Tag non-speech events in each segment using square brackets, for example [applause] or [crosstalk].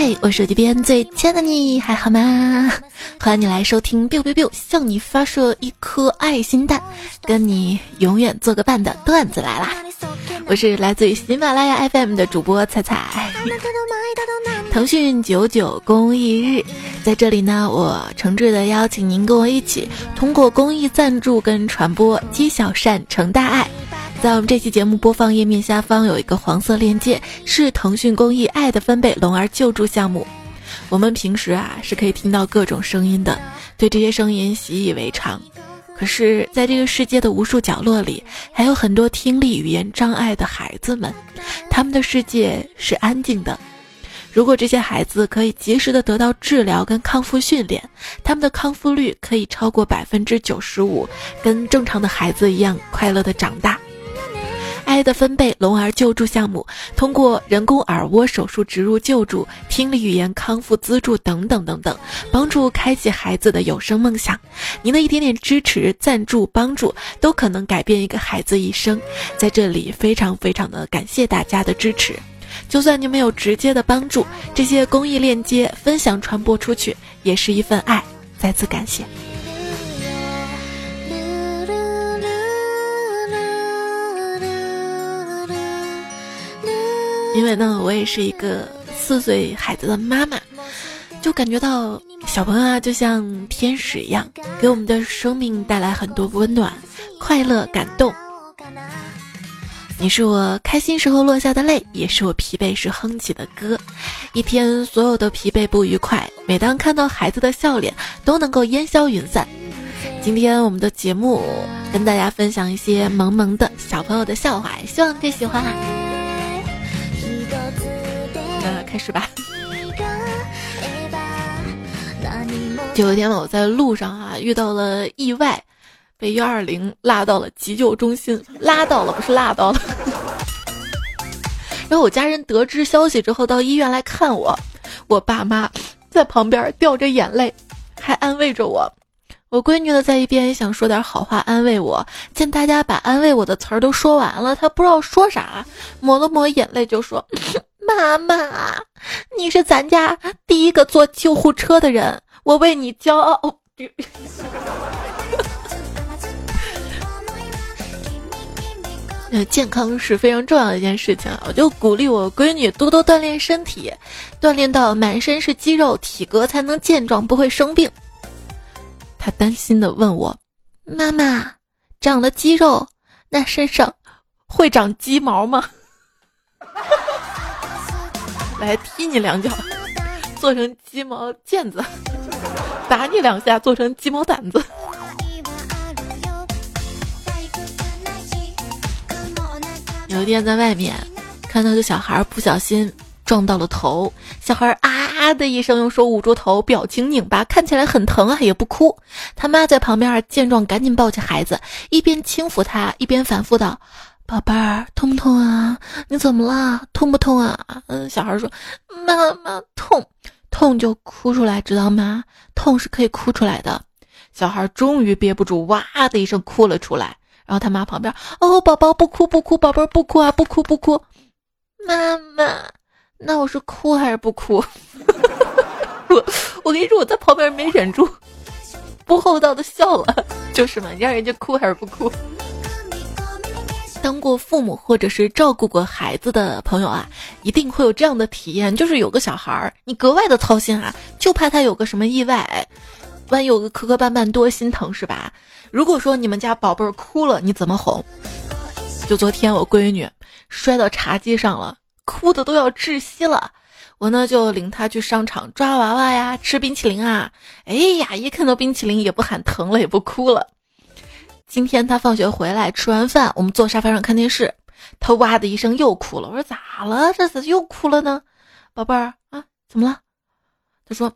嗨，我手机边最亲爱的你还好吗？欢迎你来收听 biu biu biu，向你发射一颗爱心弹，跟你永远做个伴的段子来啦！我是来自于喜马拉雅 FM 的主播彩彩。腾讯九九公益日，在这里呢，我诚挚的邀请您跟我一起，通过公益赞助跟传播，积小善成大爱。在我们这期节目播放页面下方有一个黄色链接，是腾讯公益爱的分贝龙儿救助项目。我们平时啊是可以听到各种声音的，对这些声音习以为常。可是，在这个世界的无数角落里，还有很多听力语言障碍的孩子们，他们的世界是安静的。如果这些孩子可以及时的得到治疗跟康复训练，他们的康复率可以超过百分之九十五，跟正常的孩子一样快乐的长大。爱的分贝龙儿救助项目，通过人工耳蜗手术植入救助、听力语言康复资助等等等等，帮助开启孩子的有声梦想。您的一点点支持、赞助、帮助，都可能改变一个孩子一生。在这里，非常非常的感谢大家的支持。就算您没有直接的帮助，这些公益链接分享传播出去，也是一份爱。再次感谢。因为呢，我也是一个四岁孩子的妈妈，就感觉到小朋友啊，就像天使一样，给我们的生命带来很多温暖、快乐、感动。你是我开心时候落下的泪，也是我疲惫时哼起的歌。一天所有的疲惫不愉快，每当看到孩子的笑脸，都能够烟消云散。今天我们的节目跟大家分享一些萌萌的小朋友的笑话，希望你可以喜欢啊。那开始吧。有一天我在路上啊遇到了意外，被幺二零拉到了急救中心，拉到了不是拉到了。[laughs] 然后我家人得知消息之后到医院来看我，我爸妈在旁边掉着眼泪，还安慰着我。我闺女呢在一边也想说点好话安慰我，见大家把安慰我的词儿都说完了，她不知道说啥，抹了抹眼泪就说。[laughs] 妈妈，你是咱家第一个坐救护车的人，我为你骄傲。[laughs] 健康是非常重要的一件事情，我就鼓励我闺女多多锻炼身体，锻炼到满身是肌肉，体格才能健壮，不会生病。她担心的问我：“妈妈，长了肌肉，那身上会长鸡毛吗？” [laughs] 来踢你两脚，做成鸡毛毽子；打你两下，做成鸡毛掸子。有一天在外面看到个小孩不小心撞到了头，小孩啊的一声，用手捂住头，表情拧巴，看起来很疼啊，也不哭。他妈在旁边见状，赶紧抱起孩子，一边轻抚他，一边反复道。宝贝儿，痛不痛啊？你怎么了？痛不痛啊？嗯，小孩说：“妈妈痛，痛就哭出来，知道吗？痛是可以哭出来的。”小孩终于憋不住，哇的一声哭了出来。然后他妈旁边：“哦，宝宝不哭不哭，宝贝儿不哭啊，不哭不哭。”妈妈，那我是哭还是不哭？[laughs] 我我跟你说，我在旁边没忍住，不厚道的笑了。[laughs] 就是嘛，你让人家哭还是不哭？当过父母或者是照顾过孩子的朋友啊，一定会有这样的体验，就是有个小孩儿，你格外的操心啊，就怕他有个什么意外，万一有个磕磕绊绊，多心疼是吧？如果说你们家宝贝儿哭了，你怎么哄？就昨天我闺女摔到茶几上了，哭的都要窒息了，我呢就领他去商场抓娃娃呀，吃冰淇淋啊，哎呀，一看到冰淇淋也不喊疼了，也不哭了。今天他放学回来，吃完饭，我们坐沙发上看电视，他哇的一声又哭了。我说咋了？这次又哭了呢？宝贝儿啊，怎么了？他说：“，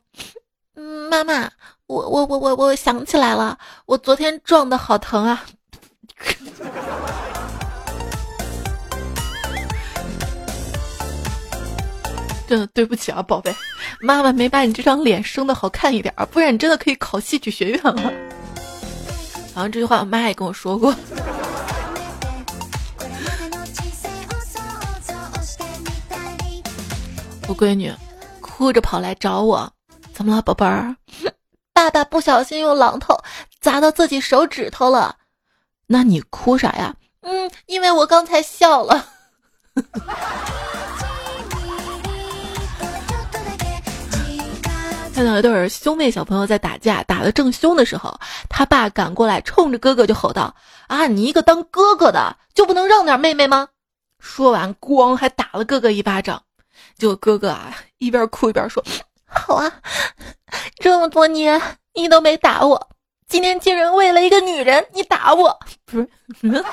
妈妈，我我我我我想起来了，我昨天撞的好疼啊！”真的对不起啊，宝贝，妈妈没把你这张脸生的好看一点，不然你真的可以考戏曲学院了。好像这句话我妈也跟我说过。我闺女哭哭着跑来找我，怎么了，宝贝儿？[laughs] 爸爸不小心用榔头砸到自己手指头了。那你哭啥呀？嗯，因为我刚才笑了。[laughs] 看到一对兄妹小朋友在打架，打得正凶的时候，他爸赶过来，冲着哥哥就吼道：“啊，你一个当哥哥的就不能让点妹妹吗？”说完，咣还打了哥哥一巴掌。结果哥哥啊，一边哭一边说：“好啊，这么多年你都没打我，今天竟然为了一个女人你打我，不是？[laughs] ”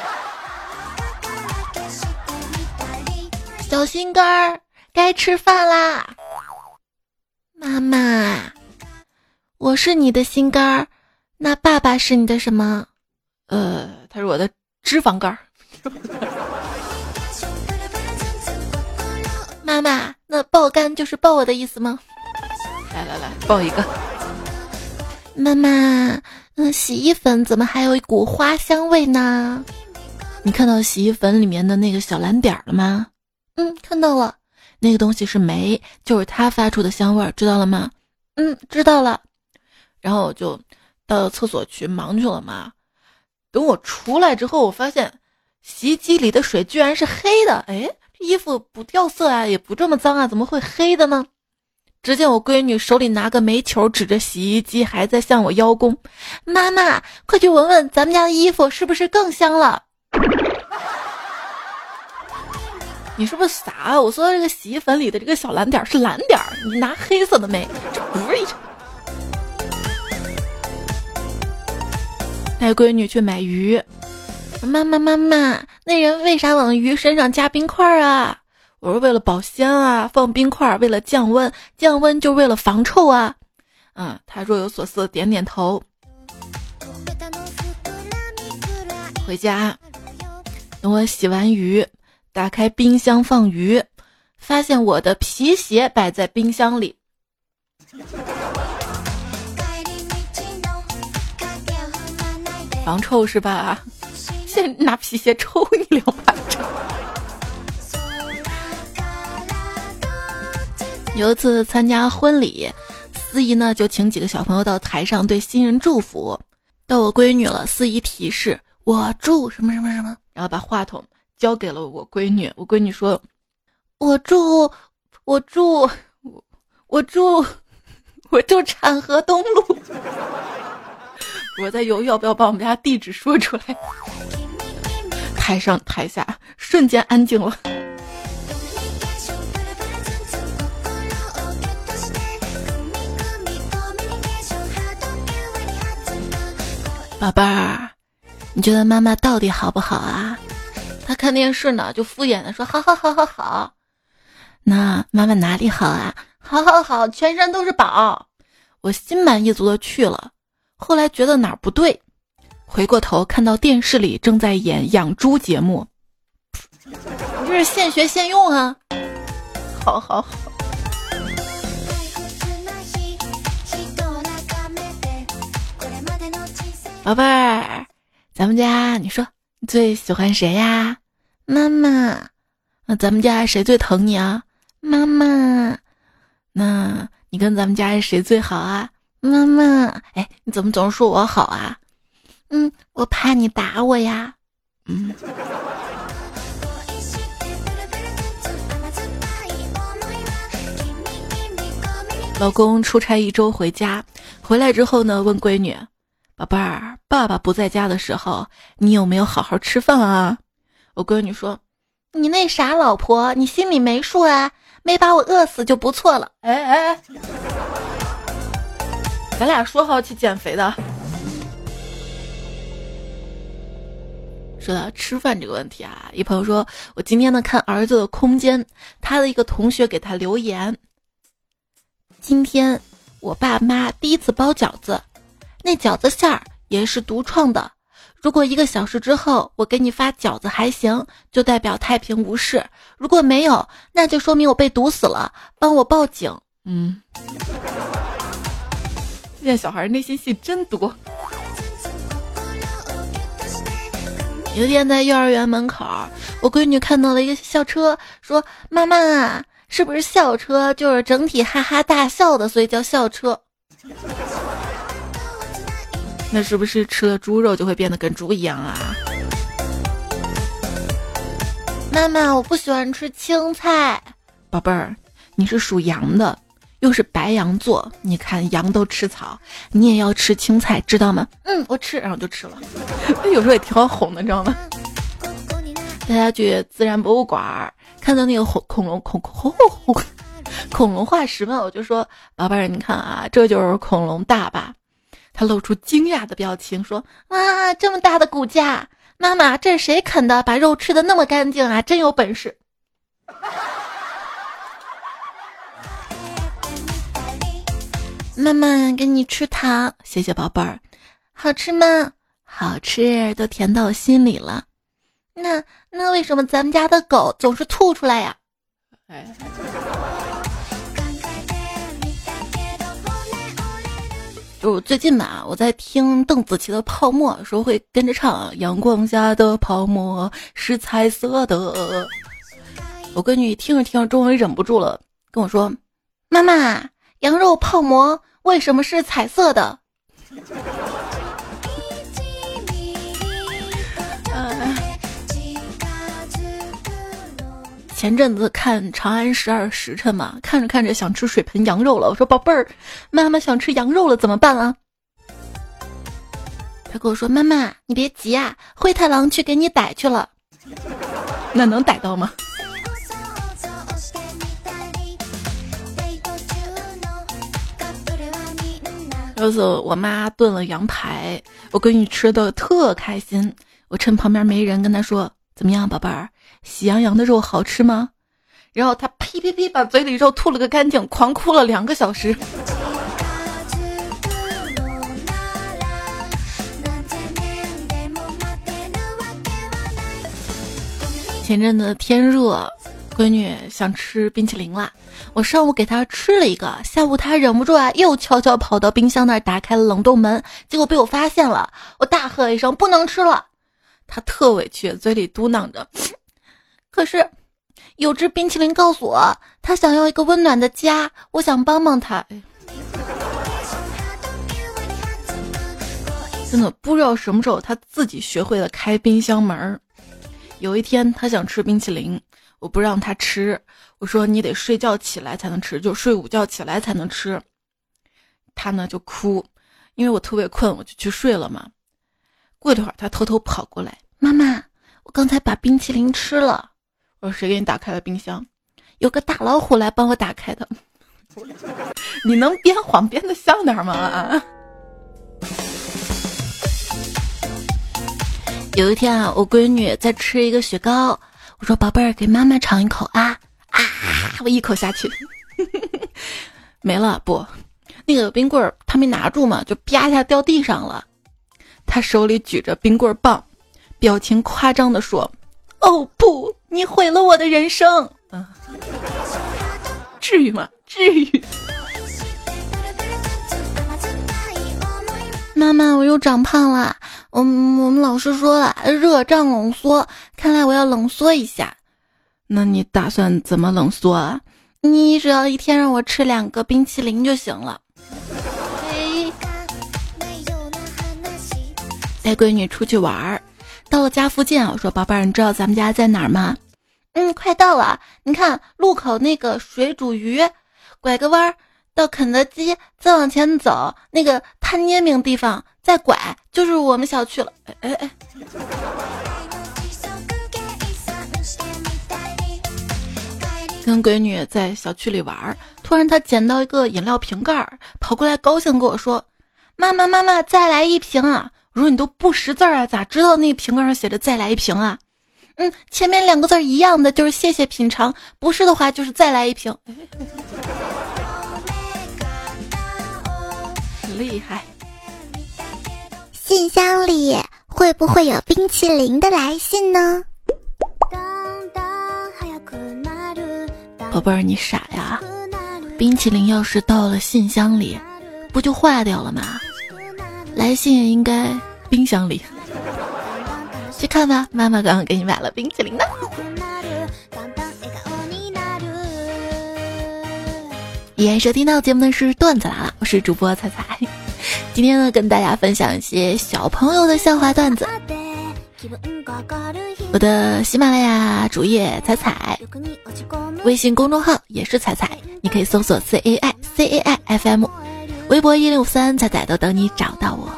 小心肝儿，该吃饭啦。妈妈，我是你的心肝儿，那爸爸是你的什么？呃，他是我的脂肪肝儿。[laughs] 妈妈，那爆肝就是抱我的意思吗？来来来，抱一个。妈妈，嗯，洗衣粉怎么还有一股花香味呢？你看到洗衣粉里面的那个小蓝点了吗？嗯，看到了。那个东西是煤，就是它发出的香味儿，知道了吗？嗯，知道了。然后我就到厕所去忙去了嘛。等我出来之后，我发现洗衣机里的水居然是黑的。哎，这衣服不掉色啊，也不这么脏啊，怎么会黑的呢？只见我闺女手里拿个煤球，指着洗衣机，还在向我邀功。妈妈，快去闻闻咱们家的衣服是不是更香了？你是不是傻？啊？我说的这个洗衣粉里的这个小蓝点是蓝点儿，你拿黑色的没，这不是一场。带闺女去买鱼，妈妈妈妈，那人为啥往鱼身上加冰块啊？我说为了保鲜啊，放冰块为了降温，降温就为了防臭啊。嗯，他若有所思，点点头。回家，等我洗完鱼。打开冰箱放鱼，发现我的皮鞋摆在冰箱里，防臭是吧？先拿皮鞋抽你两巴掌。有一次参加婚礼，司仪呢就请几个小朋友到台上对新人祝福。到我闺女了，司仪提示我祝什么什么什么，然后把话筒。交给了我闺女，我闺女说：“我住，我住，我住，我住产河东路。[laughs] ”我在犹豫要不要把我们家地址说出来。台上台下瞬间安静了。宝贝儿，你觉得妈妈到底好不好啊？他看电视呢，就敷衍的说：“好好好好好。”那妈妈哪里好啊？好好好，全身都是宝。我心满意足的去了，后来觉得哪儿不对，回过头看到电视里正在演养猪节目，你这是现学现用啊！好好好，宝贝儿，咱们家你说。最喜欢谁呀？妈妈。那咱们家谁最疼你啊？妈妈。那你跟咱们家谁最好啊？妈妈。哎，你怎么总是说我好啊？嗯，我怕你打我呀。嗯。老公出差一周回家，回来之后呢，问闺女。宝贝儿，爸爸不在家的时候，你有没有好好吃饭啊？我闺女说：“你那傻老婆，你心里没数啊？没把我饿死就不错了。”哎哎，咱俩说好去减肥的。说到吃饭这个问题啊，一朋友说我今天呢看儿子的空间，他的一个同学给他留言：“今天我爸妈第一次包饺子。”那饺子馅儿也是独创的。如果一个小时之后我给你发饺子还行，就代表太平无事；如果没有，那就说明我被毒死了，帮我报警。嗯，现在小孩内心戏真多。有一天在幼儿园门口，我闺女看到了一个校车，说：“妈妈，是不是校车就是整体哈哈大笑的，所以叫校车？那是不是吃了猪肉就会变得跟猪一样啊？妈妈，我不喜欢吃青菜。宝贝儿，你是属羊的，又是白羊座，你看羊都吃草，你也要吃青菜，知道吗？嗯，我吃，然后就吃了。[laughs] 有时候也挺好哄的，你知道吗？大家去自然博物馆看到那个恐恐龙恐恐恐恐龙化石嘛，我就说宝贝儿，你看啊，这就是恐龙大吧？他露出惊讶的表情，说：“哇，这么大的骨架！妈妈，这是谁啃的？把肉吃的那么干净啊，真有本事！” [laughs] 妈妈，给你吃糖，谢谢宝贝儿，好吃吗？好吃，都甜到我心里了。那那为什么咱们家的狗总是吐出来呀？哎。就最近吧，我在听邓紫棋的《泡沫》，说会跟着唱《阳光下的泡沫是彩色的》。我闺女听着听着，终于忍不住了，跟我说：“妈妈，羊肉泡馍为什么是彩色的？”前阵子看《长安十二时辰》嘛，看着看着想吃水盆羊肉了。我说：“宝贝儿，妈妈想吃羊肉了，怎么办啊？”他跟我说：“妈妈，你别急啊，灰太狼去给你逮去了。[laughs] ”那能逮到吗？有次我妈炖了羊排，我闺女吃的特开心。我趁旁边没人，跟她说：“怎么样，宝贝儿？”喜羊羊的肉好吃吗？然后他呸呸呸，把嘴里肉吐了个干净，狂哭了两个小时。[laughs] 前阵子天热，闺女想吃冰淇淋啦。我上午给她吃了一个，下午她忍不住啊，又悄悄跑到冰箱那儿打开了冷冻门，结果被我发现了。我大喝一声：“不能吃了！”她特委屈，嘴里嘟囔着。可是，有只冰淇淋告诉我，他想要一个温暖的家，我想帮帮他。真的不知道什么时候他自己学会了开冰箱门儿。有一天他想吃冰淇淋，我不让他吃，我说你得睡觉起来才能吃，就睡午觉起来才能吃。他呢就哭，因为我特别困，我就去睡了嘛。过一会儿他偷偷跑过来，妈妈，我刚才把冰淇淋吃了。我说谁给你打开了冰箱？有个大老虎来帮我打开的。[laughs] 你能编谎编的像点吗？啊有一天啊，我闺女在吃一个雪糕，我说宝贝儿，给妈妈尝一口啊啊！我一口下去，[laughs] 没了不？那个冰棍儿她没拿住嘛，就啪一下掉地上了。她手里举着冰棍棒，表情夸张的说。哦不！你毁了我的人生。嗯，至于吗？至于。妈妈，我又长胖了。我我们老师说了，热胀冷缩，看来我要冷缩一下。那你打算怎么冷缩啊？你只要一天让我吃两个冰淇淋就行了。带闺女出去玩儿。到了家附近啊，我说宝贝儿，你知道咱们家在哪儿吗？嗯，快到了。你看路口那个水煮鱼，拐个弯儿到肯德基，再往前走那个摊煎饼地方，再拐就是我们小区了。哎哎哎！跟闺女在小区里玩儿，突然她捡到一个饮料瓶盖儿，跑过来高兴跟我说：“妈妈妈妈，再来一瓶啊！”我说你都不识字啊，咋知道那瓶盖上写着“再来一瓶”啊？嗯，前面两个字一样的，就是“谢谢品尝”，不是的话就是“再来一瓶”。[laughs] 厉害！信箱里会不会有冰淇淋的来信呢？宝贝儿，你傻呀？冰淇淋要是到了信箱里，不就化掉了吗？来信应该冰箱里，去看吧。妈妈刚刚给你买了冰淇淋呢。依然收听到节目的是段子来了，我是主播彩彩。今天呢，跟大家分享一些小朋友的笑话段子。我的喜马拉雅主页彩彩，微信公众号也是彩彩，你可以搜索 C A I C A I F M，微博一零五三彩彩都等你找到我。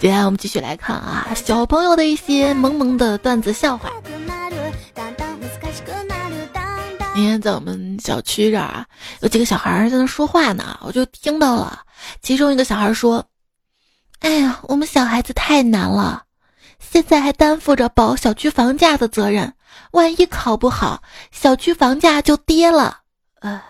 接下来我们继续来看啊，小朋友的一些萌萌的段子笑话。今天在我们小区这儿啊，有几个小孩在那说话呢，我就听到了。其中一个小孩说：“哎呀，我们小孩子太难了，现在还担负着保小区房价的责任，万一考不好，小区房价就跌了。”呃。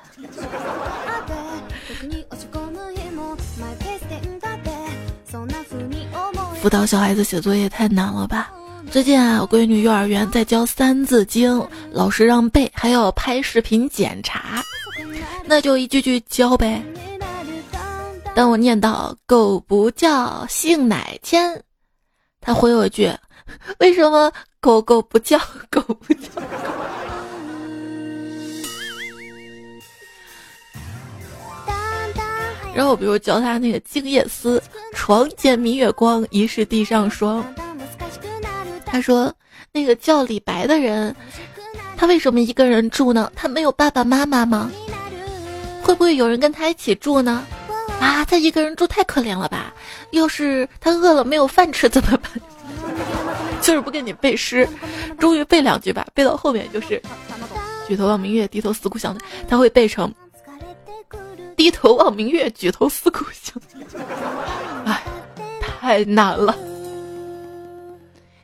辅导小孩子写作业太难了吧？最近啊，我闺女幼儿园在教《三字经》，老师让背，还要拍视频检查，那就一句句教呗。当我念到“狗不叫，性乃迁”，他回我一句：“为什么狗狗不叫，狗不叫？”然后，比如教他那个《静夜思》，床前明月光，疑是地上霜。他说：“那个叫李白的人，他为什么一个人住呢？他没有爸爸妈妈吗？会不会有人跟他一起住呢？啊，他一个人住太可怜了吧！要是他饿了没有饭吃怎么办？[laughs] 就是不跟你背诗，终于背两句吧，背到后面就是‘举头望明月，低头思故乡’，他会背成‘低头望明月，举头思故乡’。[laughs] 哎，太难了。”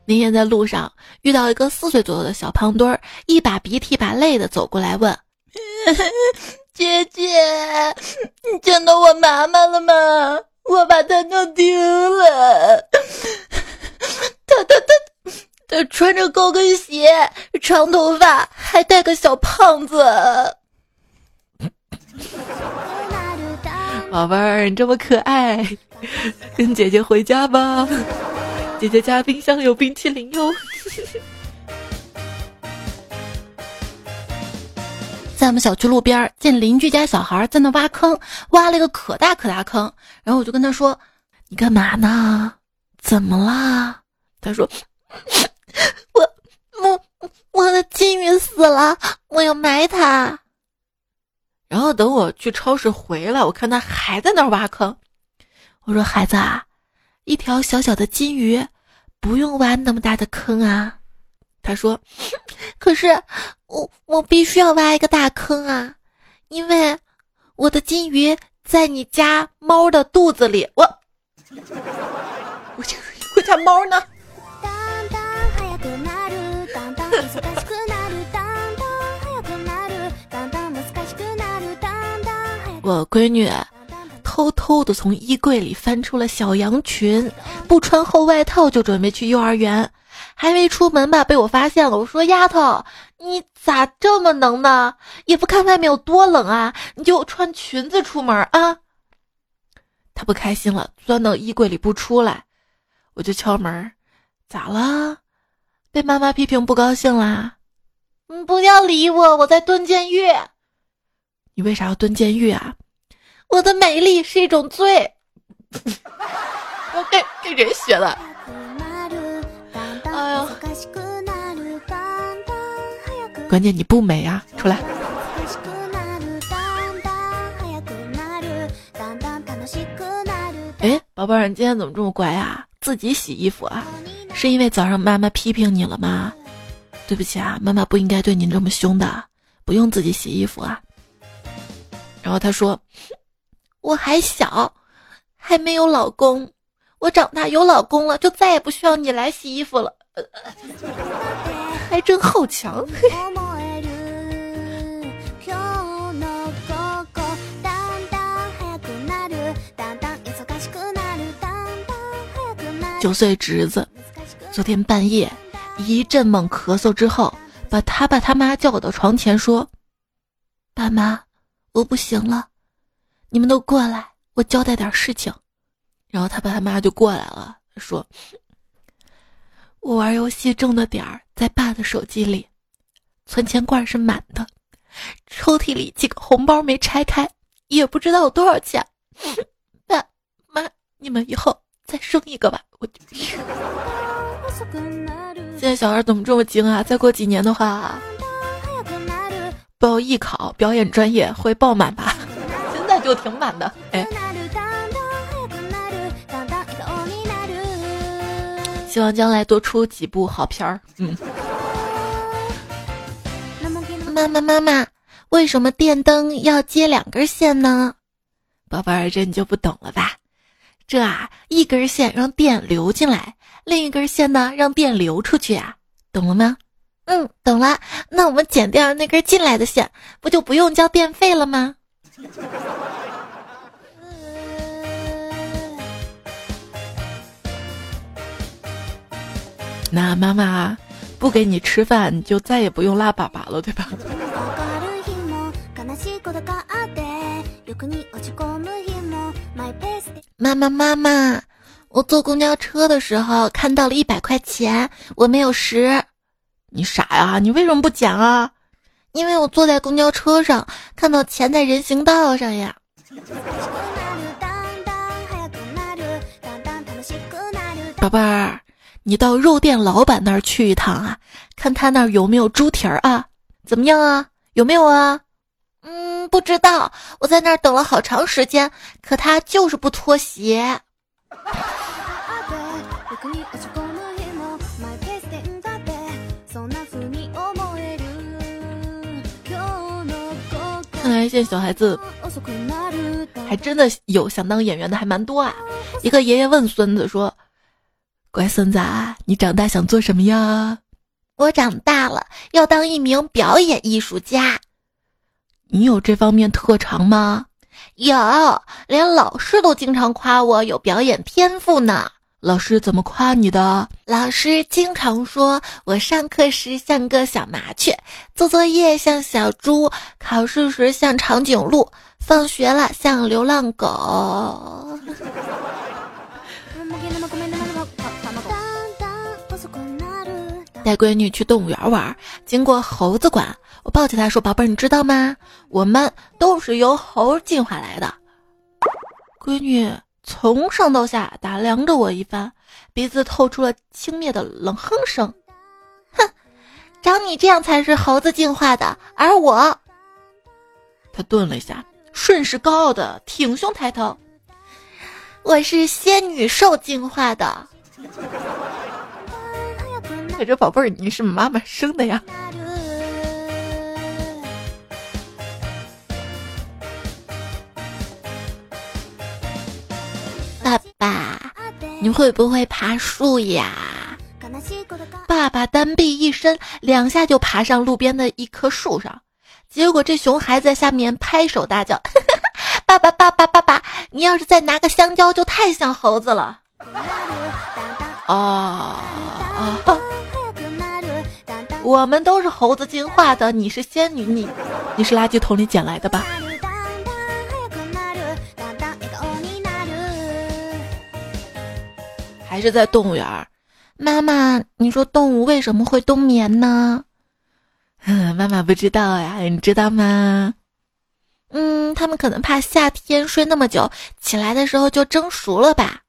那天在路上遇到一个四岁左右的小胖墩儿，一把鼻涕一把泪的走过来问：“ [laughs] 姐姐，你见到我妈妈了吗？我把她弄丢了。[laughs] 她她她她穿着高跟鞋，长头发，还带个小胖子。[laughs] 宝贝儿，你这么可爱，[laughs] 跟姐姐回家吧。[laughs] ”姐姐家冰箱有冰淇淋哟。在我们小区路边见邻居家小孩在那挖坑，挖了一个可大可大坑，然后我就跟他说：“你干嘛呢？怎么啦？”他说：“我我我的金鱼死了，我要埋它。”然后等我去超市回来，我看他还在那儿挖坑，我说：“孩子啊。”一条小小的金鱼，不用挖那么大的坑啊。他说：“ [laughs] 可是我我必须要挖一个大坑啊，因为我的金鱼在你家猫的肚子里。”我 [laughs] 我我家猫呢？我闺女。偷偷的从衣柜里翻出了小羊裙，不穿厚外套就准备去幼儿园，还没出门吧，被我发现了。我说：“丫头，你咋这么能呢？也不看外面有多冷啊，你就穿裙子出门啊？”他不开心了，钻到衣柜里不出来，我就敲门：“咋了？被妈妈批评不高兴啦？”“嗯，不要理我，我在蹲监狱。”“你为啥要蹲监狱啊？”我的美丽是一种罪。[laughs] 我跟跟谁学的？哎呀！关键你不美啊！出来。哎，宝贝儿，你今天怎么这么乖啊？自己洗衣服啊？是因为早上妈妈批评你了吗？对不起啊，妈妈不应该对你这么凶的，不用自己洗衣服啊。然后他说。我还小，还没有老公。我长大有老公了，就再也不需要你来洗衣服了。还真好强。[laughs] 九岁侄子，昨天半夜一阵猛咳嗽之后，把他爸他妈叫到床前说：“爸妈，我不行了。”你们都过来，我交代点事情。然后他爸他妈就过来了，说：“我玩游戏挣的点儿在爸的手机里，存钱罐是满的，抽屉里几个红包没拆开，也不知道有多少钱。爸妈，你们以后再生一个吧。我 [laughs] 现在小孩怎么这么精啊？再过几年的话，报艺考表演专业会爆满吧？[laughs] 现在就挺满的，哎。希望将来多出几部好片儿。嗯。妈妈妈妈，为什么电灯要接两根线呢？宝贝儿，这你就不懂了吧？这啊，一根线让电流进来，另一根线呢让电流出去啊，懂了吗？嗯，懂了。那我们剪掉那根进来的线，不就不用交电费了吗？那妈妈不给你吃饭，你就再也不用拉粑粑了，对吧？[laughs] 妈妈妈妈，我坐公交车的时候看到了一百块钱，我没有拾。你傻呀？你为什么不捡啊？因为我坐在公交车上，看到钱在人行道上呀。宝贝儿。你到肉店老板那儿去一趟啊，看他那儿有没有猪蹄儿啊？怎么样啊？有没有啊？嗯，不知道。我在那儿等了好长时间，可他就是不脱鞋。看来现在小孩子还真的有想当演员的还蛮多啊。一个爷爷问孙子说。乖孙子，你长大想做什么呀？我长大了要当一名表演艺术家。你有这方面特长吗？有，连老师都经常夸我有表演天赋呢。老师怎么夸你的？老师经常说我上课时像个小麻雀，做作业像小猪，考试时像长颈鹿，放学了像流浪狗。带闺女去动物园玩，经过猴子馆，我抱起她说：“宝贝儿，你知道吗？我们都是由猴进化来的。”闺女从上到下打量着我一番，鼻子透出了轻蔑的冷哼声：“哼，长你这样才是猴子进化的，而我……”他顿了一下，顺势高傲的挺胸抬头：“我是仙女兽进化的。[laughs] ”这宝贝儿，你是妈妈生的呀？爸爸，你会不会爬树呀？爸爸单臂一伸，两下就爬上路边的一棵树上，结果这熊还在下面拍手大叫：“ [laughs] 爸爸，爸爸，爸爸！你要是再拿个香蕉，就太像猴子了。”啊啊！我们都是猴子进化的，你是仙女，你你是垃圾桶里捡来的吧？还是在动物园？妈妈，你说动物为什么会冬眠呢？[laughs] 妈妈不知道呀，你知道吗？嗯，他们可能怕夏天睡那么久，起来的时候就蒸熟了吧？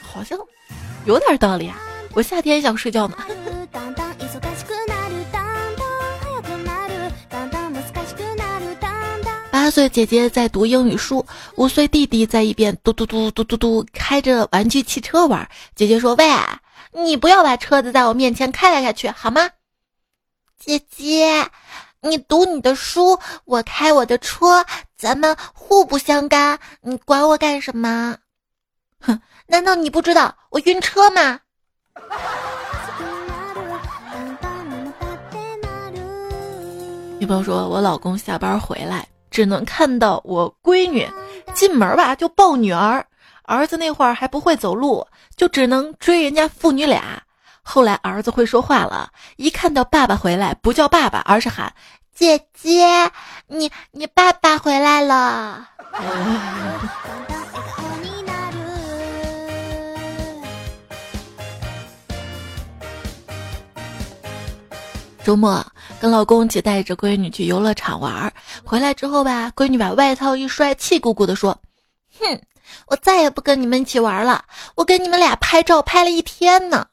好像有点道理啊。我夏天想睡觉呢。[laughs] 八岁姐姐在读英语书，五岁弟弟在一边嘟嘟嘟嘟嘟嘟开着玩具汽车玩。姐姐说：“喂，你不要把车子在我面前开来开去，好吗？”姐姐，你读你的书，我开我的车，咱们互不相干，你管我干什么？哼，难道你不知道我晕车吗？[laughs] 女朋友说：“我老公下班回来，只能看到我闺女进门吧就抱女儿，儿子那会儿还不会走路，就只能追人家父女俩。后来儿子会说话了，一看到爸爸回来，不叫爸爸，而是喊姐姐，你你爸爸回来了。” [laughs] 周末，跟老公一起带着闺女去游乐场玩，回来之后吧，闺女把外套一摔，气鼓鼓的说：“哼，我再也不跟你们一起玩了，我跟你们俩拍照拍了一天呢。”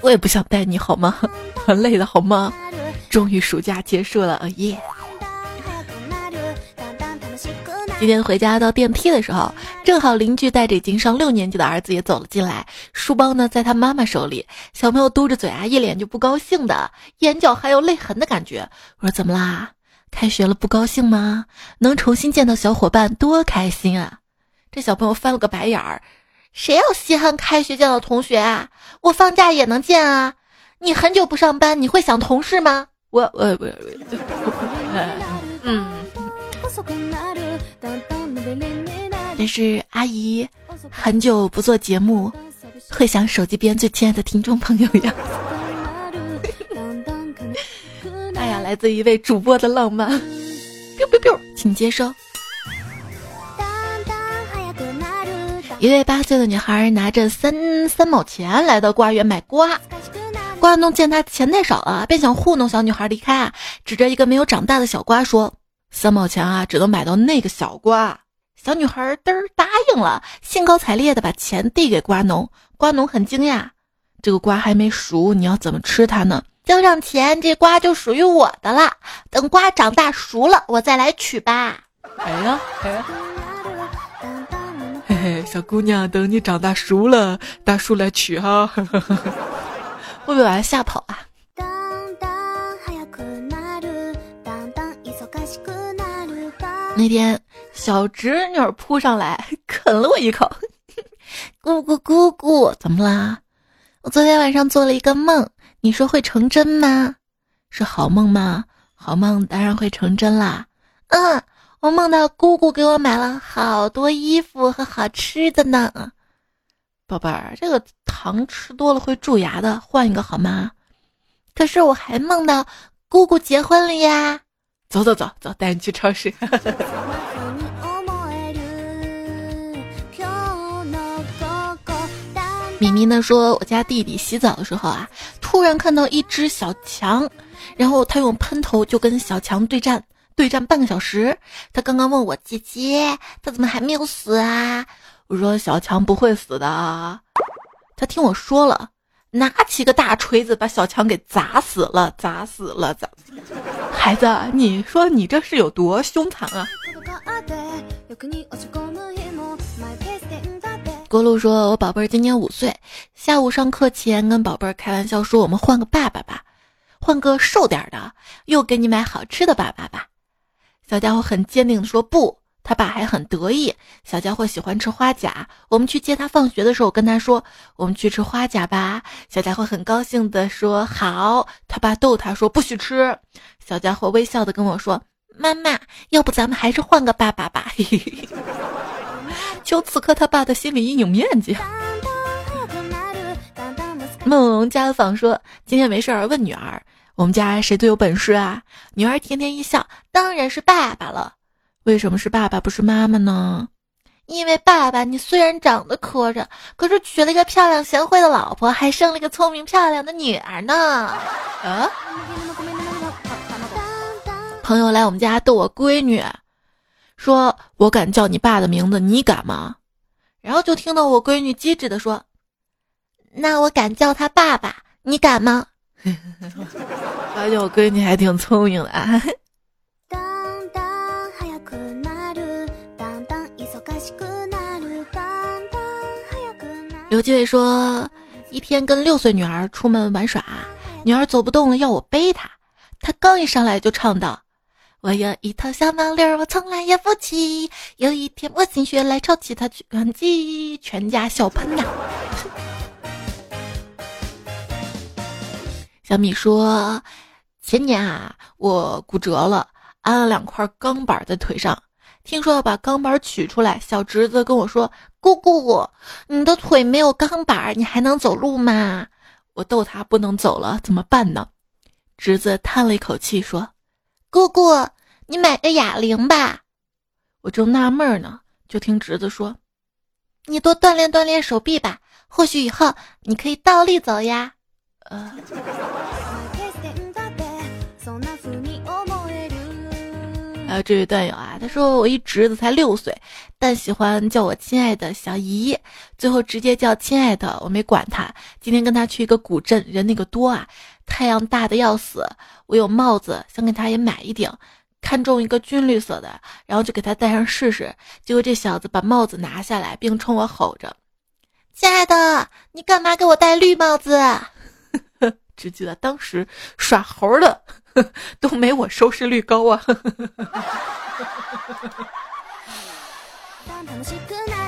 我也不想带你好吗？[laughs] 很累的好吗？终于暑假结束了，耶！今天回家到电梯的时候，正好邻居带着已经上六年级的儿子也走了进来，书包呢在他妈妈手里，小朋友嘟着嘴啊，一脸就不高兴的，眼角还有泪痕的感觉。我说怎么啦？开学了不高兴吗？能重新见到小伙伴多开心啊！这小朋友翻了个白眼儿。谁要稀罕开学见到同学啊？我放假也能见啊！你很久不上班，你会想同事吗？我我我，嗯。但是阿姨很久不做节目，会想手机边最亲爱的听众朋友呀。[laughs] 哎呀，来自一位主播的浪漫，biu biu biu，请接收。一位八岁的女孩拿着三三毛钱来到瓜园买瓜，瓜农见她钱太少了，便想糊弄小女孩离开啊，指着一个没有长大的小瓜说：“三毛钱啊，只能买到那个小瓜。”小女孩嘚儿答应了，兴高采烈的把钱递给瓜农。瓜农很惊讶：“这个瓜还没熟，你要怎么吃它呢？”交上钱，这瓜就属于我的了。等瓜长大熟了，我再来取吧。哎呀，哎呀。嘿嘿，小姑娘，等你长大熟了，大叔来取哈，[laughs] 会不会把他吓跑啊？那天小侄女扑上来啃了我一口，[laughs] 姑姑姑姑，怎么啦？我昨天晚上做了一个梦，你说会成真吗？是好梦吗？好梦当然会成真啦。嗯。我梦到姑姑给我买了好多衣服和好吃的呢，宝贝儿，这个糖吃多了会蛀牙的，换一个好吗？可是我还梦到姑姑结婚了呀！走走走走，带你去超市。[laughs] 米米呢说，我家弟弟洗澡的时候啊，突然看到一只小强，然后他用喷头就跟小强对战。对战半个小时，他刚刚问我姐姐，他怎么还没有死啊？我说小强不会死的。他听我说了，拿起个大锤子把小强给砸死了，砸死了，砸！孩子，你说你这是有多凶残啊？郭露说：“我宝贝儿今年五岁，下午上课前跟宝贝儿开玩笑说，我们换个爸爸吧，换个瘦点的，又给你买好吃的爸爸吧。”小家伙很坚定地说：“不，他爸还很得意。小家伙喜欢吃花甲，我们去接他放学的时候，跟他说：‘我们去吃花甲吧。’小家伙很高兴地说：‘好。’他爸逗他说：‘不许吃。’小家伙微笑地跟我说：‘妈妈，要不咱们还是换个爸爸吧。’嘿嘿嘿就此刻他爸的心理阴影面积。梦龙家访说：今天没事儿，问女儿。”我们家谁最有本事啊？女儿甜甜一笑，当然是爸爸了。为什么是爸爸不是妈妈呢？因为爸爸，你虽然长得磕碜，可是娶了一个漂亮贤惠的老婆，还生了一个聪明漂亮的女儿呢。啊！[laughs] 朋友来我们家逗我闺女，说我敢叫你爸的名字，你敢吗？然后就听到我闺女机智的说：“那我敢叫他爸爸，你敢吗？” [laughs] 发现我闺女还挺聪明的。刘继伟说，一天跟六岁女儿出门玩耍，女儿走不动了，要我背她。她刚一上来就唱道：“我有一套小毛驴，我从来也不骑。有一天我心血来潮，骑它去赶集，全家笑喷呐。”小米说：“前年啊，我骨折了，安了两块钢板在腿上。听说要把钢板取出来，小侄子跟我说：‘姑姑，你的腿没有钢板，你还能走路吗？’我逗他不能走了，怎么办呢？侄子叹了一口气说：‘姑姑，你买个哑铃吧。’我正纳闷呢，就听侄子说：‘你多锻炼锻炼手臂吧，或许以后你可以倒立走呀。呃。还 [laughs] 有这位段友啊，他说我一侄子才六岁，但喜欢叫我亲爱的小姨，最后直接叫亲爱的，我没管他。今天跟他去一个古镇，人那个多啊，太阳大的要死。我有帽子，想给他也买一顶，看中一个军绿色的，然后就给他戴上试试。结果这小子把帽子拿下来，并冲我吼着：“亲爱的，你干嘛给我戴绿帽子？”只记得当时耍猴的。[laughs] 都没我收视率高啊！[laughs]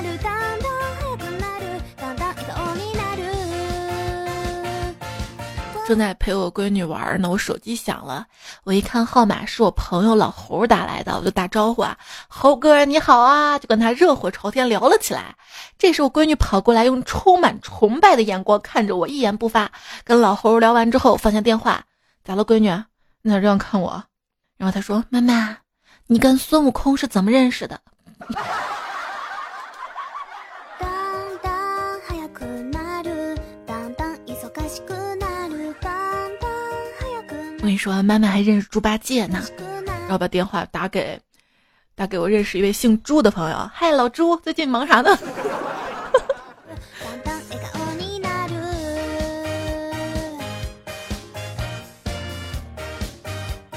正在陪我闺女玩呢，我手机响了，我一看号码是我朋友老猴打来的，我就打招呼啊，猴哥你好啊，就跟他热火朝天聊了起来。这时我闺女跑过来，用充满崇拜的眼光看着我，一言不发。跟老猴聊完之后，放下电话，咋了，闺女？你咋这样看我？然后他说：“妈妈，你跟孙悟空是怎么认识的？”跟你说，妈妈还认识猪八戒呢。然后把电话打给打给我认识一位姓朱的朋友。嗨，老朱，最近忙啥呢？[laughs]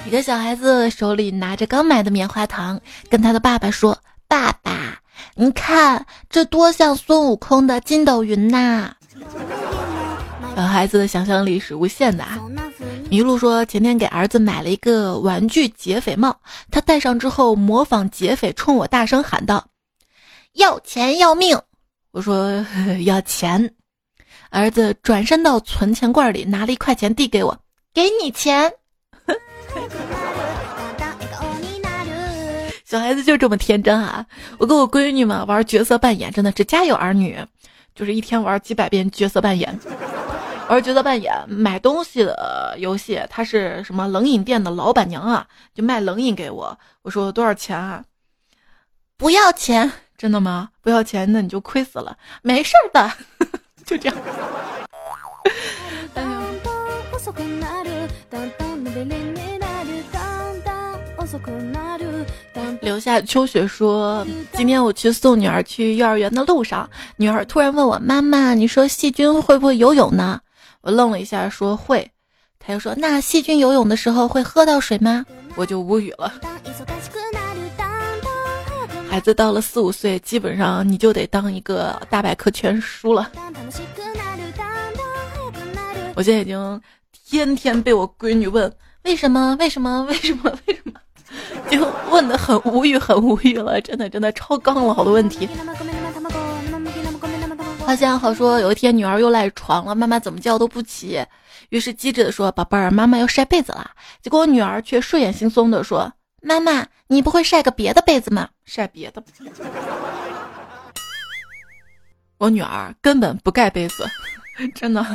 一个小孩子手里拿着刚买的棉花糖，跟他的爸爸说：“爸爸，你看这多像孙悟空的筋斗云呐！” [laughs] 小孩子的想象力是无限的。啊。麋鹿说：“前天给儿子买了一个玩具劫匪帽，他戴上之后模仿劫匪，冲我大声喊道：‘要钱要命！’我说要钱。儿子转身到存钱罐里拿了一块钱递给我，给你钱。” [laughs] 小孩子就这么天真啊！我跟我闺女们玩角色扮演，真的是家有儿女，就是一天玩几百遍角色扮演。玩角色扮演买东西的游戏，他是什么冷饮店的老板娘啊，就卖冷饮给我。我说多少钱啊？不要钱，[laughs] 真的吗？不要钱，那你就亏死了。没事的，[laughs] 就这样。留下秋雪说：“今天我去送女儿去幼儿园的路上，女儿突然问我妈妈，你说细菌会不会游泳呢？”我愣了一下，说会。他又说：“那细菌游泳的时候会喝到水吗？”我就无语了。孩子到了四五岁，基本上你就得当一个大百科全书了。我现在已经天天被我闺女问为什么为什么为什么为什么。就问的很无语，很无语了，真的真的超纲了，好多问题。好像好说，有一天女儿又赖床了，妈妈怎么叫都不起，于是机智的说：“宝贝儿，妈妈要晒被子了。”结果我女儿却睡眼惺忪的说：“妈妈，你不会晒个别的被子吗？晒别的。[laughs] ”我女儿根本不盖被子，[laughs] 真的。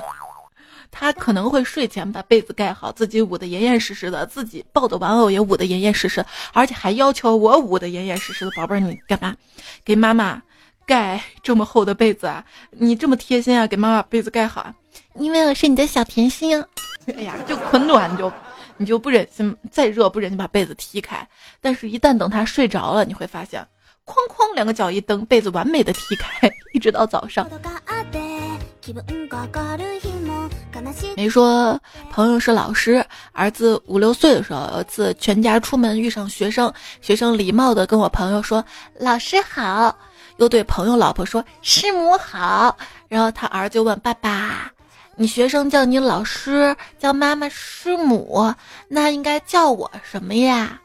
她可能会睡前把被子盖好，自己捂得严严实实的，自己抱的玩偶也捂得严严实实，而且还要求我捂得严严实实的。宝贝儿，你干嘛？给妈妈盖这么厚的被子啊？你这么贴心啊？给妈妈被子盖好啊？因为我是你的小甜心。哎呀，就很暖，你就你就不忍心再热不忍心把被子踢开，但是一旦等他睡着了，你会发现，哐哐两个脚一蹬，被子完美的踢开，[laughs] 一直到早上。没说朋友是老师，儿子五六岁的时候，有一次全家出门遇上学生，学生礼貌的跟我朋友说老师好，又对朋友老婆说师母好，然后他儿子就问爸爸，你学生叫你老师，叫妈妈师母，那应该叫我什么呀？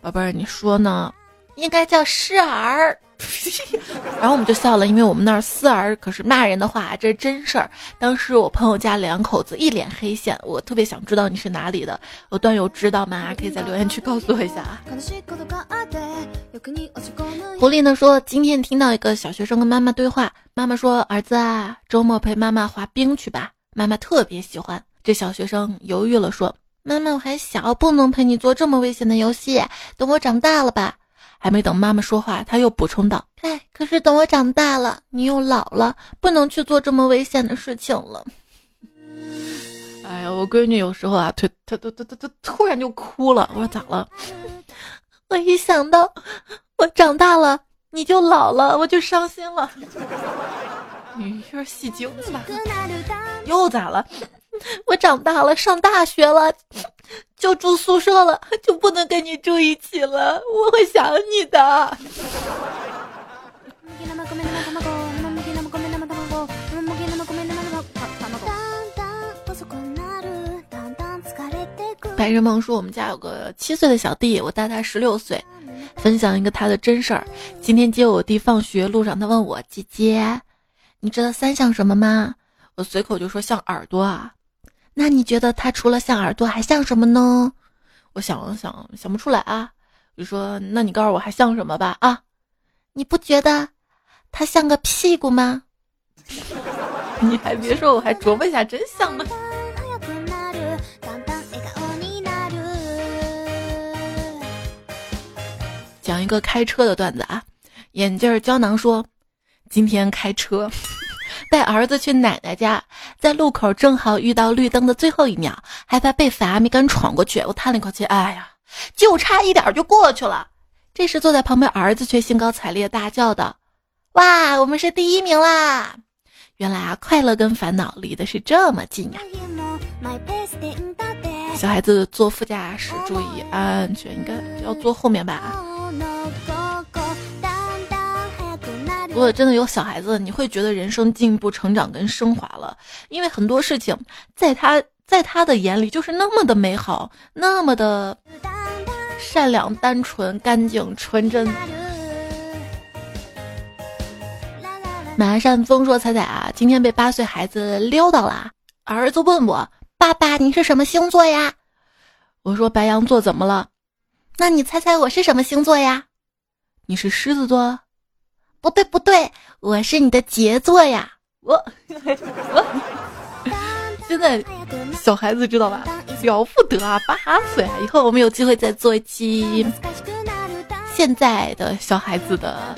宝贝儿，你说呢？应该叫师儿。[laughs] 然后我们就笑了，因为我们那儿四儿可是骂人的话，这是真事儿。当时我朋友家两口子一脸黑线，我特别想知道你是哪里的，有段友知道吗？可以在留言区告诉我一下啊。狐狸呢说，今天听到一个小学生跟妈妈对话，妈妈说：“儿子啊，周末陪妈妈滑冰去吧。”妈妈特别喜欢。这小学生犹豫了说：“妈妈，我还小，不能陪你做这么危险的游戏，等我长大了吧。”还没等妈妈说话，他又补充道：“哎，可是等我长大了，你又老了，不能去做这么危险的事情了。”哎呀，我闺女有时候啊，突她她她她她突然就哭了。我说咋了？我一想到我长大了，你就老了，我就伤心了。你有点戏精是吧？又咋了？[laughs] 我长大了，上大学了，就住宿舍了，就不能跟你住一起了。我会想你的。白日梦说：“我们家有个七岁的小弟，我大他十六岁。分享一个他的真事儿。今天接我弟放学路上，他问我：‘姐姐，你知道三像什么吗？’我随口就说：‘像耳朵啊。’那你觉得他除了像耳朵还像什么呢？我想了想，想不出来啊。就说：‘那你告诉我还像什么吧？’啊，你不觉得他像个屁股吗？[laughs] 你还别说，我还琢磨一下，真像吗？”讲一个开车的段子啊，眼镜胶囊说，今天开车带儿子去奶奶家，在路口正好遇到绿灯的最后一秒，害怕被罚没敢闯过去。我叹了一口气，哎呀，就差一点就过去了。这时坐在旁边儿子却兴高采烈大叫道：“哇，我们是第一名啦！”原来啊，快乐跟烦恼离的是这么近呀。小孩子坐副驾驶注意安全，应该要坐后面吧。如果真的有小孩子，你会觉得人生进一步、成长跟升华了，因为很多事情在他在他的眼里就是那么的美好，那么的善良、单纯、干净、纯真。马善风说：“彩彩啊，今天被八岁孩子撩到了，儿子问我爸爸你是什么星座呀？我说白羊座，怎么了？那你猜猜我是什么星座呀？你是狮子座。”不对不对，我是你的杰作呀！我 [laughs] 我 [laughs] 真的小孩子知道吧？了不得啊，八岁啊！以后我们有机会再做一期现在的小孩子的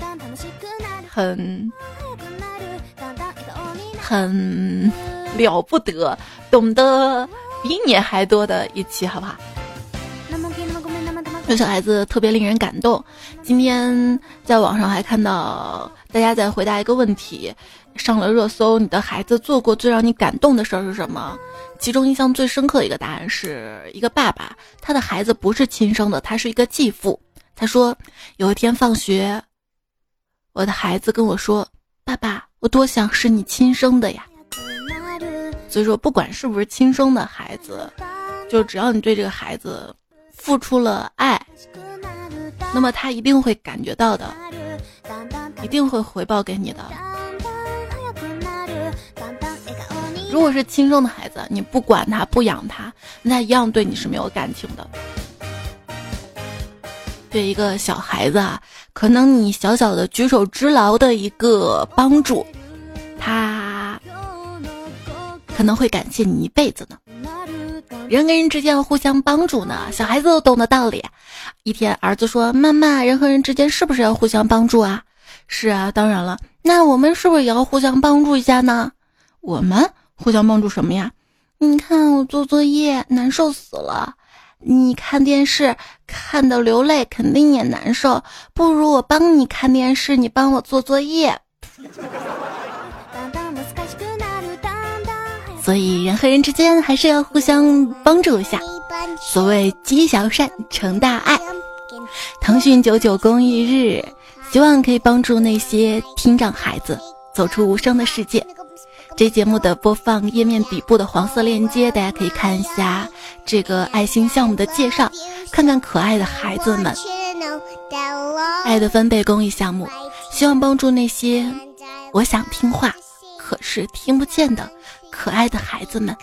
很很了不得，懂得比你还多的一期，好不好？有小孩子特别令人感动。今天在网上还看到大家在回答一个问题，上了热搜。你的孩子做过最让你感动的事儿是什么？其中印象最深刻的一个答案是一个爸爸，他的孩子不是亲生的，他是一个继父。他说有一天放学，我的孩子跟我说：“爸爸，我多想是你亲生的呀。”所以说，不管是不是亲生的孩子，就只要你对这个孩子。付出了爱，那么他一定会感觉到的，一定会回报给你的。如果是亲生的孩子，你不管他不养他，那一样对你是没有感情的。对一个小孩子啊，可能你小小的举手之劳的一个帮助，他可能会感谢你一辈子呢。人跟人之间要互相帮助呢，小孩子都懂得道理。一天，儿子说：“妈妈，人和人之间是不是要互相帮助啊？”“是啊，当然了。”“那我们是不是也要互相帮助一下呢？”“我们互相帮助什么呀？”“你看我做作业难受死了，你看电视看的流泪，肯定也难受。不如我帮你看电视，你帮我做作业。” [laughs] 所以人和人之间还是要互相帮助一下。所谓积小善成大爱。腾讯九九公益日，希望可以帮助那些听障孩子走出无声的世界。这节目的播放页面底部的黄色链接，大家可以看一下这个爱心项目的介绍，看看可爱的孩子们。爱的分贝公益项目，希望帮助那些我想听话，可是听不见的。可爱的孩子们，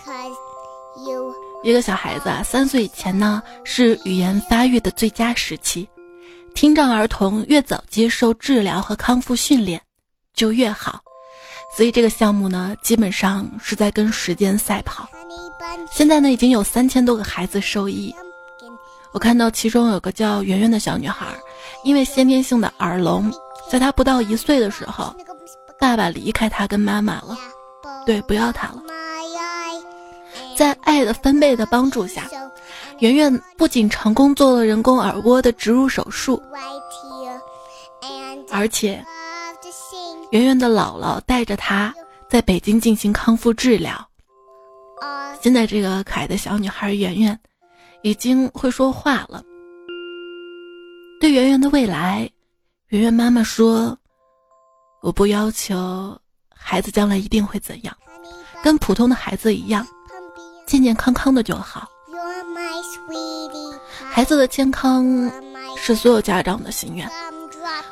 一个小孩子啊，三岁以前呢是语言发育的最佳时期，听障儿童越早接受治疗和康复训练就越好，所以这个项目呢基本上是在跟时间赛跑。现在呢已经有三千多个孩子受益，我看到其中有个叫圆圆的小女孩，因为先天性的耳聋，在她不到一岁的时候，爸爸离开她跟妈妈了，对，不要他了。在爱的分贝的帮助下，圆圆不仅成功做了人工耳蜗的植入手术，而且圆圆的姥姥带着她在北京进行康复治疗。现在这个可爱的小女孩圆圆已经会说话了。对圆圆的未来，圆圆妈妈说：“我不要求孩子将来一定会怎样，跟普通的孩子一样，健健康康的就好。孩子的健康是所有家长的心愿。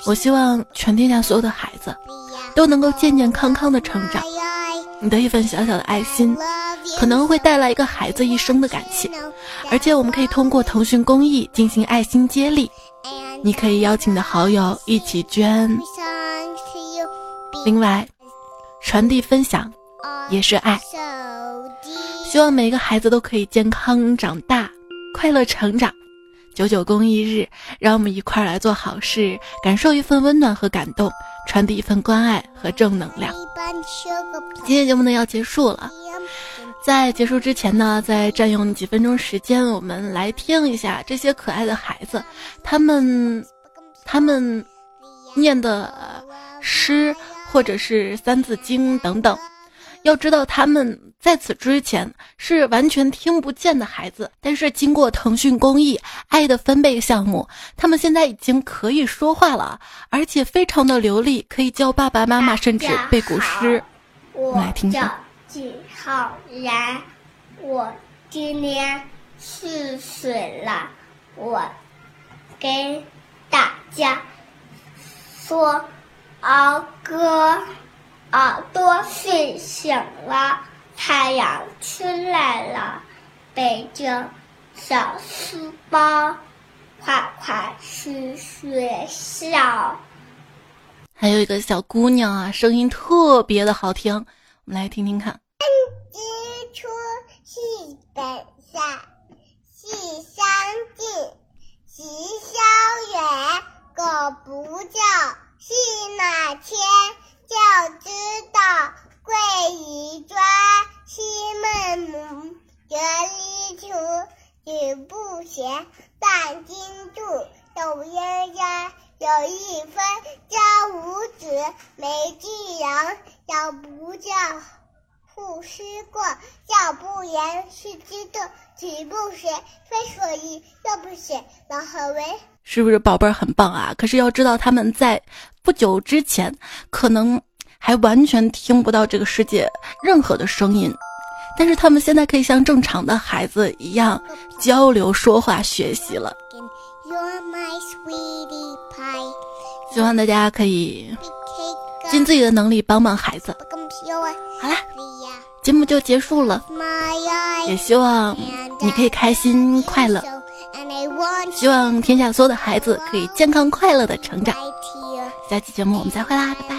我希望全天下所有的孩子都能够健健康康的成长。你的一份小小的爱心。”可能会带来一个孩子一生的感谢，而且我们可以通过腾讯公益进行爱心接力。你可以邀请你的好友一起捐。另外，传递分享也是爱。希望每个孩子都可以健康长大，快乐成长。九九公益日，让我们一块来做好事，感受一份温暖和感动，传递一份关爱和正能量。今天节目呢要结束了。在结束之前呢，再占用几分钟时间，我们来听一下这些可爱的孩子，他们，他们念的诗或者是三字经等等。要知道，他们在此之前是完全听不见的孩子，但是经过腾讯公益“爱的分贝”项目，他们现在已经可以说话了，而且非常的流利，可以教爸爸妈妈，甚至背古诗。我来听听。好然，我今年四岁了，我给大家说儿歌，耳朵睡醒了，太阳出来了，背着小书包，快快去学校。还有一个小姑娘啊，声音特别的好听，我们来听听看。日出西北山，西山尽，习萧远。狗不叫，西马迁。就知道，贵以专。西门母，择日出。子不贤，但惊住。有渊源，有一分。教五子，没巨人。要不教。不思过，教不严，是知道；子不学，非所宜。又不学，老何为？是不是宝贝儿很棒啊？可是要知道，他们在不久之前可能还完全听不到这个世界任何的声音，但是他们现在可以像正常的孩子一样交流、说话、学习了。希望大家可以尽自己的能力帮帮孩子。好啦。节目就结束了，也希望你可以开心快乐，希望天下所有的孩子可以健康快乐的成长。下期节目我们再会啦，拜拜。